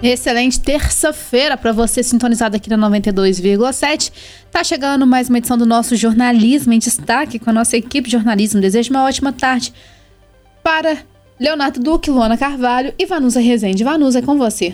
Excelente terça-feira para você sintonizado aqui na 92,7. Tá chegando mais uma edição do nosso Jornalismo em Destaque com a nossa equipe de jornalismo. Desejo uma ótima tarde para Leonardo Duque, Luana Carvalho e Vanusa Rezende. Vanusa, é com você.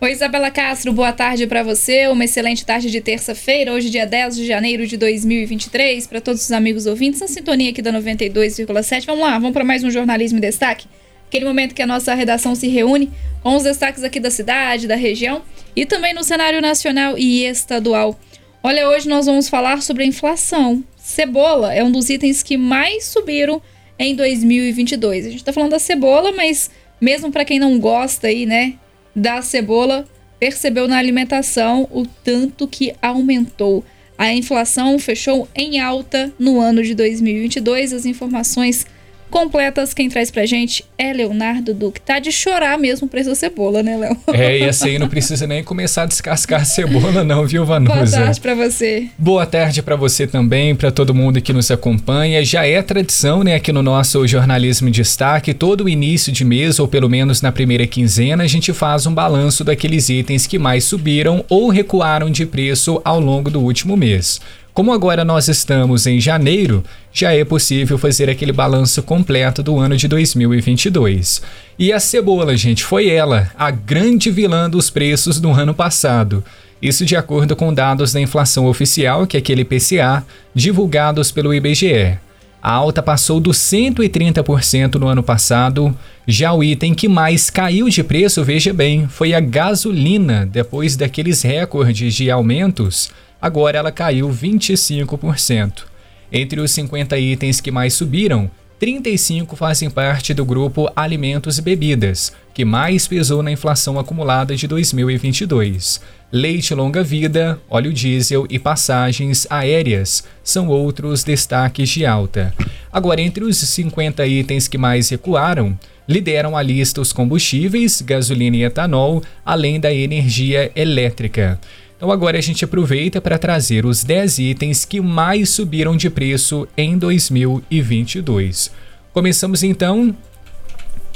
Oi, Isabela Castro, boa tarde para você. Uma excelente tarde de terça-feira, hoje, dia 10 de janeiro de 2023. Para todos os amigos ouvintes, na sintonia aqui da 92,7. Vamos lá, vamos para mais um Jornalismo em Destaque. Aquele momento que a nossa redação se reúne com os destaques aqui da cidade, da região e também no cenário nacional e estadual. Olha, hoje nós vamos falar sobre a inflação. Cebola é um dos itens que mais subiram em 2022. A gente está falando da cebola, mas mesmo para quem não gosta aí, né, da cebola percebeu na alimentação o tanto que aumentou. A inflação fechou em alta no ano de 2022. As informações completas, quem traz pra gente é Leonardo Duque. Tá de chorar mesmo preço da cebola, né, Léo? É, e essa aí não precisa nem começar a descascar a cebola não, viu, Vanusa? Boa tarde pra você. Boa tarde para você também, para todo mundo que nos acompanha. Já é tradição, né, aqui no nosso Jornalismo em Destaque, todo início de mês, ou pelo menos na primeira quinzena, a gente faz um balanço daqueles itens que mais subiram ou recuaram de preço ao longo do último mês. Como agora nós estamos em janeiro, já é possível fazer aquele balanço completo do ano de 2022. E a cebola, gente, foi ela, a grande vilã dos preços do ano passado. Isso de acordo com dados da inflação oficial, que é aquele PCA, divulgados pelo IBGE. A alta passou dos 130% no ano passado. Já o item que mais caiu de preço, veja bem, foi a gasolina, depois daqueles recordes de aumentos agora ela caiu 25%. Entre os 50 itens que mais subiram, 35 fazem parte do grupo Alimentos e Bebidas, que mais pesou na inflação acumulada de 2022. Leite longa-vida, óleo diesel e passagens aéreas são outros destaques de alta. Agora, entre os 50 itens que mais recuaram, lideram a lista os combustíveis, gasolina e etanol, além da energia elétrica. Então agora a gente aproveita para trazer os 10 itens que mais subiram de preço em 2022. Começamos então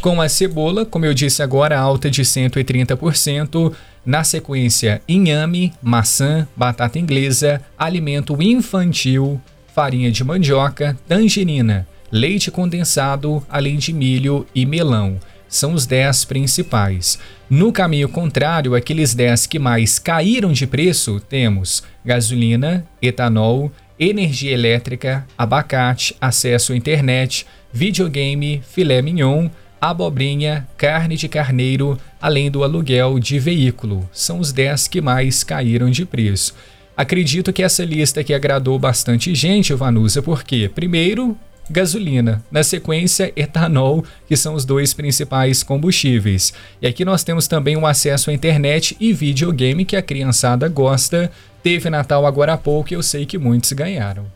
com a cebola, como eu disse agora, alta de 130%. Na sequência, inhame, maçã, batata inglesa, alimento infantil, farinha de mandioca, tangerina, leite condensado, além de milho e melão são os 10 principais. No caminho contrário, aqueles 10 que mais caíram de preço, temos gasolina, etanol, energia elétrica, abacate, acesso à internet, videogame, filé mignon, abobrinha, carne de carneiro, além do aluguel de veículo. São os 10 que mais caíram de preço. Acredito que essa lista aqui agradou bastante gente, Vanusa, porque, primeiro, gasolina, na sequência etanol, que são os dois principais combustíveis. E aqui nós temos também o um acesso à internet e videogame que a criançada gosta. Teve Natal agora há pouco e eu sei que muitos ganharam.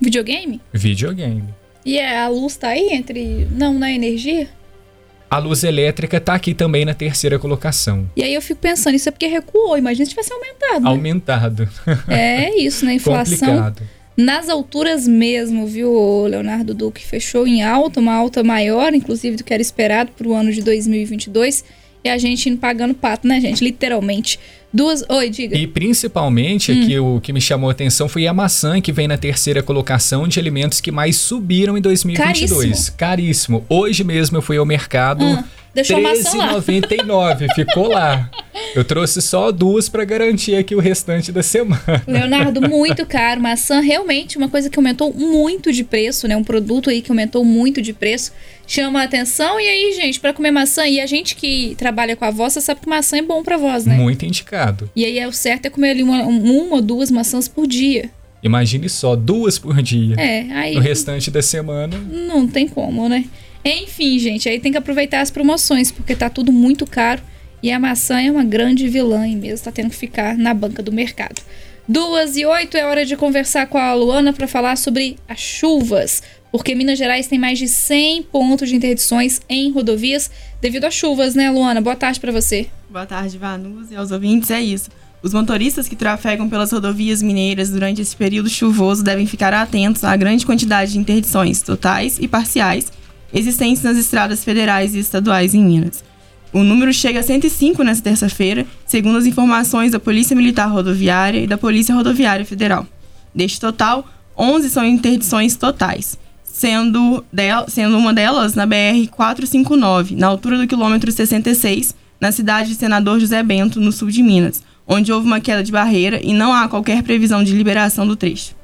Videogame? Videogame. E é, a luz tá aí entre. Não, na energia? A luz elétrica tá aqui também na terceira colocação. E aí eu fico pensando, isso é porque recuou, imagina se tivesse aumentado. Né? Aumentado. É isso, né? Inflação. Complicado nas alturas mesmo, viu, Leonardo Duque? Fechou em alta, uma alta maior, inclusive, do que era esperado para o ano de 2022. E a gente indo pagando pato, né, gente? Literalmente. Duas. Oi, diga. E principalmente, hum. aqui o que me chamou a atenção foi a maçã, que vem na terceira colocação de alimentos que mais subiram em 2022. Caríssimo. Caríssimo. Hoje mesmo eu fui ao mercado. Hum Deixou 13,99. Ficou lá. Eu trouxe só duas para garantir aqui o restante da semana. Leonardo, muito caro. Maçã realmente uma coisa que aumentou muito de preço, né? Um produto aí que aumentou muito de preço. Chama a atenção. E aí, gente, para comer maçã, e a gente que trabalha com a voz, você sabe que maçã é bom para voz, né? Muito indicado. E aí é o certo é comer ali uma, uma ou duas maçãs por dia. Imagine só, duas por dia. É, aí. No restante da semana. Não tem como, né? Enfim, gente, aí tem que aproveitar as promoções, porque tá tudo muito caro e a maçã é uma grande vilã e mesmo tá tendo que ficar na banca do mercado. Duas e oito é hora de conversar com a Luana para falar sobre as chuvas, porque Minas Gerais tem mais de 100 pontos de interdições em rodovias devido às chuvas, né, Luana? Boa tarde para você. Boa tarde, Vanus e aos ouvintes. É isso. Os motoristas que trafegam pelas rodovias mineiras durante esse período chuvoso devem ficar atentos à grande quantidade de interdições totais e parciais existentes nas estradas federais e estaduais em Minas. o número chega a 105 nesta terça-feira, segundo as informações da Polícia Militar Rodoviária e da Polícia Rodoviária Federal. Deste total, 11 são interdições totais, sendo, del sendo uma delas na BR-459, na altura do quilômetro 66, na cidade de Senador José Bento, no sul de Minas, onde houve uma queda de barreira e não há qualquer previsão de liberação do trecho.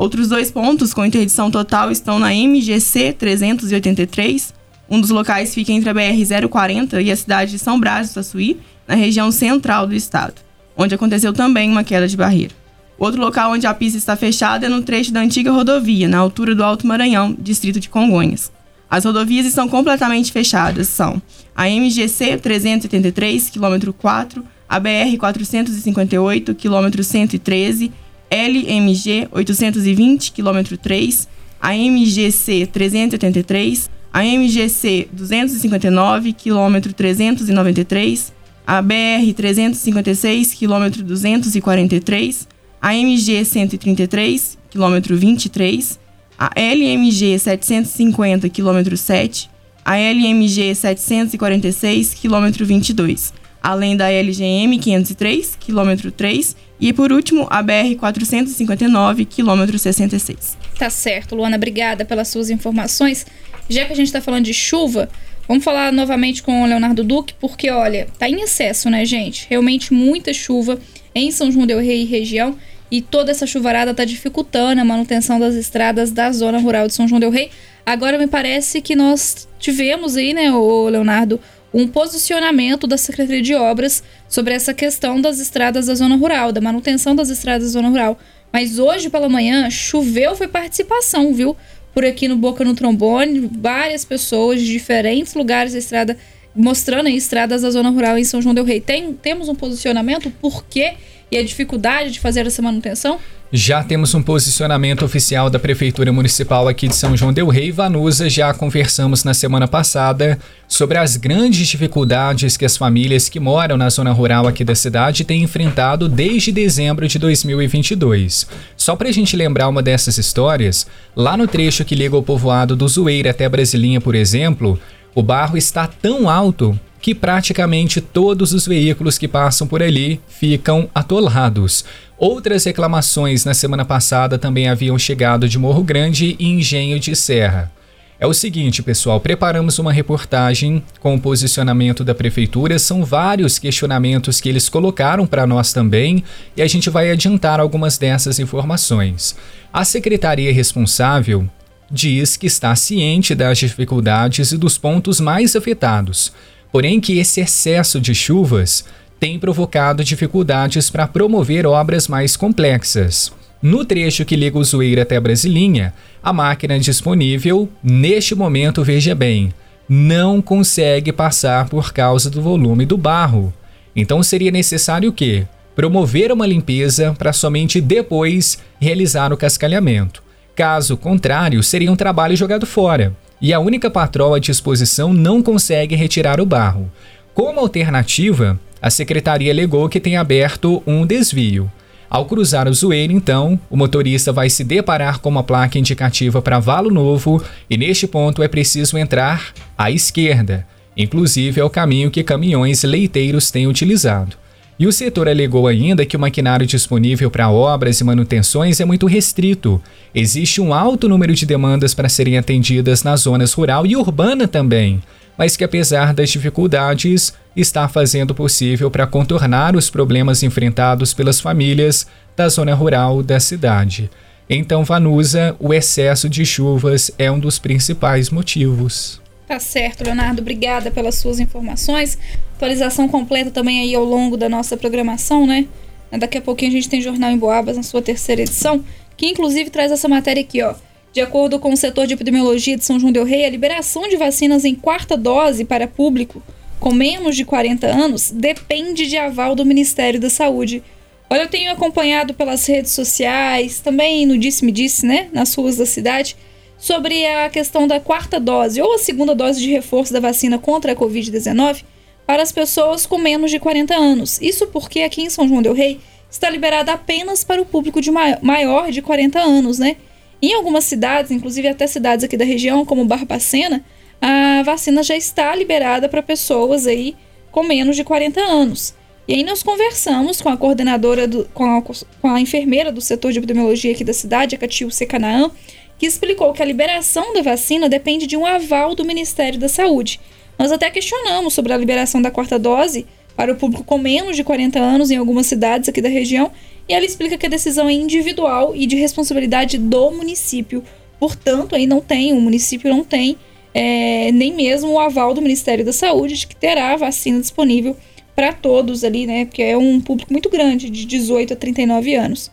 Outros dois pontos com interdição total estão na MGC 383. Um dos locais fica entre a BR-040 e a cidade de São Brás do Saçuí, na região central do estado, onde aconteceu também uma queda de barreira. Outro local onde a pista está fechada é no trecho da antiga rodovia, na altura do Alto Maranhão, distrito de Congonhas. As rodovias estão completamente fechadas, são a MGC 383, quilômetro 4, a BR 458, quilômetro 113, LMG 820, quilômetro 3, a MGC 383, a MGC 259, quilômetro 393, a BR 356, quilômetro 243, a MG 133, quilômetro 23, a LMG 750, quilômetro 7, a LMG 746, quilômetro 22, além da LGM 503, quilômetro 3 e, por último, a BR 459, quilômetro 66. Tá certo, Luana, obrigada pelas suas informações. Já que a gente está falando de chuva, vamos falar novamente com o Leonardo Duque, porque, olha, tá em excesso, né, gente? Realmente muita chuva em São João del Rei e região e toda essa chuvarada está dificultando a manutenção das estradas da zona rural de São João del Rei. Agora me parece que nós tivemos aí, né, o Leonardo, um posicionamento da Secretaria de Obras sobre essa questão das estradas da zona rural, da manutenção das estradas da zona rural. Mas hoje pela manhã choveu, foi participação, viu? Por aqui no Boca no Trombone, várias pessoas de diferentes lugares da estrada mostrando aí estradas da zona rural em São João del Rei. Tem, temos um posicionamento, por quê? e a dificuldade de fazer essa manutenção? Já temos um posicionamento oficial da Prefeitura Municipal aqui de São João Del Rei, Vanusa. Já conversamos na semana passada sobre as grandes dificuldades que as famílias que moram na zona rural aqui da cidade têm enfrentado desde dezembro de 2022. Só para a gente lembrar uma dessas histórias, lá no trecho que liga o povoado do Zueira até Brasilinha, por exemplo, o barro está tão alto que praticamente todos os veículos que passam por ali ficam atolados. Outras reclamações na semana passada também haviam chegado de Morro Grande e Engenho de Serra. É o seguinte, pessoal, preparamos uma reportagem com o posicionamento da prefeitura. São vários questionamentos que eles colocaram para nós também e a gente vai adiantar algumas dessas informações. A secretaria responsável diz que está ciente das dificuldades e dos pontos mais afetados porém que esse excesso de chuvas tem provocado dificuldades para promover obras mais complexas. No trecho que liga o Zoeira até Brasilinha, a máquina disponível, neste momento, veja bem, não consegue passar por causa do volume do barro. Então seria necessário o quê? Promover uma limpeza para somente depois realizar o cascalhamento. Caso contrário, seria um trabalho jogado fora e a única patroa à disposição não consegue retirar o barro. Como alternativa, a secretaria alegou que tem aberto um desvio. Ao cruzar o zoeiro, então, o motorista vai se deparar com uma placa indicativa para Valo Novo e neste ponto é preciso entrar à esquerda. Inclusive é o caminho que caminhões leiteiros têm utilizado. E o setor alegou ainda que o maquinário disponível para obras e manutenções é muito restrito. Existe um alto número de demandas para serem atendidas nas zonas rural e urbana também, mas que apesar das dificuldades, está fazendo possível para contornar os problemas enfrentados pelas famílias da zona rural da cidade. Então, Vanusa, o excesso de chuvas é um dos principais motivos. Tá certo, Leonardo. Obrigada pelas suas informações. Atualização completa também aí ao longo da nossa programação, né? Daqui a pouquinho a gente tem Jornal em Boabas na sua terceira edição, que inclusive traz essa matéria aqui, ó. De acordo com o setor de epidemiologia de São João del Rei, a liberação de vacinas em quarta dose para público com menos de 40 anos depende de aval do Ministério da Saúde. Olha, eu tenho acompanhado pelas redes sociais, também no Disse-me-Disse, né, nas ruas da cidade, sobre a questão da quarta dose ou a segunda dose de reforço da vacina contra a Covid-19 para as pessoas com menos de 40 anos. Isso porque aqui em São João Del Rei está liberada apenas para o público de maior de 40 anos, né? Em algumas cidades, inclusive até cidades aqui da região, como Barbacena, a vacina já está liberada para pessoas aí com menos de 40 anos. E aí nós conversamos com a coordenadora, do, com, a, com a enfermeira do setor de epidemiologia aqui da cidade, a Catil Secanaã, que explicou que a liberação da vacina depende de um aval do Ministério da Saúde. Nós até questionamos sobre a liberação da quarta dose para o público com menos de 40 anos em algumas cidades aqui da região, e ela explica que a decisão é individual e de responsabilidade do município. Portanto, aí não tem, o município não tem é, nem mesmo o aval do Ministério da Saúde de que terá a vacina disponível para todos ali, né? Porque é um público muito grande, de 18 a 39 anos.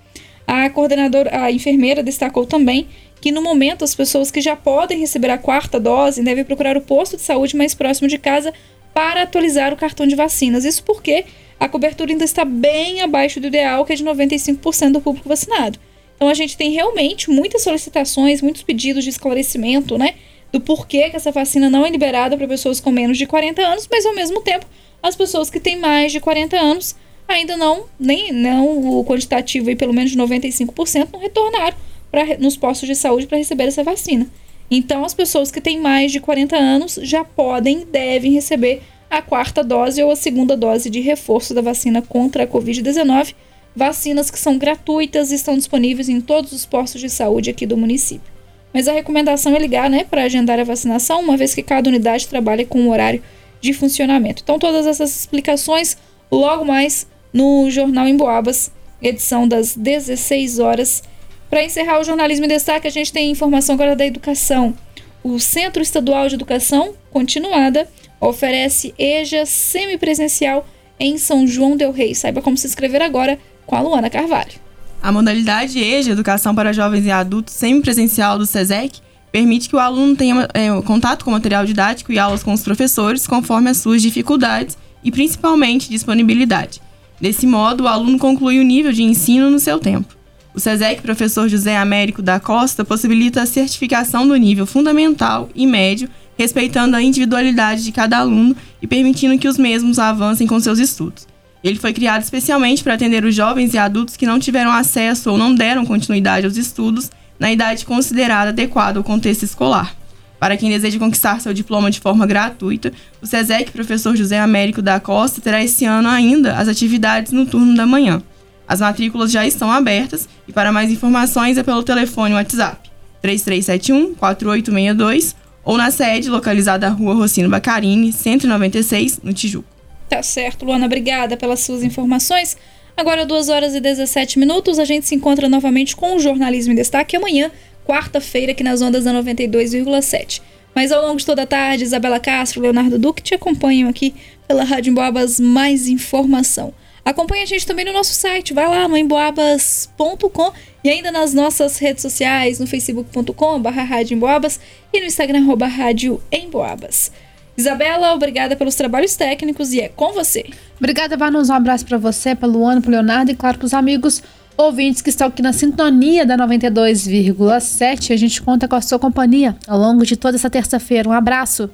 A coordenadora, a enfermeira destacou também que no momento as pessoas que já podem receber a quarta dose devem procurar o posto de saúde mais próximo de casa para atualizar o cartão de vacinas. Isso porque a cobertura ainda está bem abaixo do ideal, que é de 95% do público vacinado. Então a gente tem realmente muitas solicitações, muitos pedidos de esclarecimento, né? Do porquê que essa vacina não é liberada para pessoas com menos de 40 anos, mas ao mesmo tempo as pessoas que têm mais de 40 anos ainda não, nem não o quantitativo aí pelo menos de 95% não retornaram pra, nos postos de saúde para receber essa vacina. Então, as pessoas que têm mais de 40 anos já podem e devem receber a quarta dose ou a segunda dose de reforço da vacina contra a Covid-19, vacinas que são gratuitas e estão disponíveis em todos os postos de saúde aqui do município. Mas a recomendação é ligar né, para agendar a vacinação, uma vez que cada unidade trabalha com um horário de funcionamento. Então, todas essas explicações logo mais no Jornal em Boabas, edição das 16 horas. Para encerrar o jornalismo em destaque, a gente tem informação agora da educação. O Centro Estadual de Educação Continuada oferece EJA semipresencial em São João del Rei. Saiba como se inscrever agora com a Luana Carvalho. A modalidade EJA, Educação para Jovens e Adultos Semipresencial do SESEC, permite que o aluno tenha é, contato com material didático e aulas com os professores conforme as suas dificuldades e principalmente disponibilidade. Desse modo, o aluno conclui o nível de ensino no seu tempo. O SESEC professor José Américo da Costa possibilita a certificação do nível fundamental e médio, respeitando a individualidade de cada aluno e permitindo que os mesmos avancem com seus estudos. Ele foi criado especialmente para atender os jovens e adultos que não tiveram acesso ou não deram continuidade aos estudos na idade considerada adequada ao contexto escolar. Para quem deseja conquistar seu diploma de forma gratuita, o SESEC Professor José Américo da Costa terá esse ano ainda as atividades no turno da manhã. As matrículas já estão abertas e para mais informações é pelo telefone WhatsApp 3371 4862 ou na sede localizada na Rua Rocino Bacarini, 196, no Tijuco. Tá certo, Luana, obrigada pelas suas informações. Agora, 2 horas e 17 minutos, a gente se encontra novamente com o Jornalismo em Destaque amanhã, quarta-feira, aqui nas ondas da 92,7. Mas ao longo de toda a tarde, Isabela Castro, Leonardo Duque te acompanham aqui pela Rádio Emboabas mais informação. Acompanhe a gente também no nosso site, vai lá emboabas.com e ainda nas nossas redes sociais, no facebook.com barra e no instagram arroba rádio emboabas. Isabela, obrigada pelos trabalhos técnicos e é com você. Obrigada, Vanus. Um abraço para você, para Luana, para Leonardo e, claro, para os amigos ouvintes que estão aqui na sintonia da 92,7. A gente conta com a sua companhia ao longo de toda essa terça-feira. Um abraço.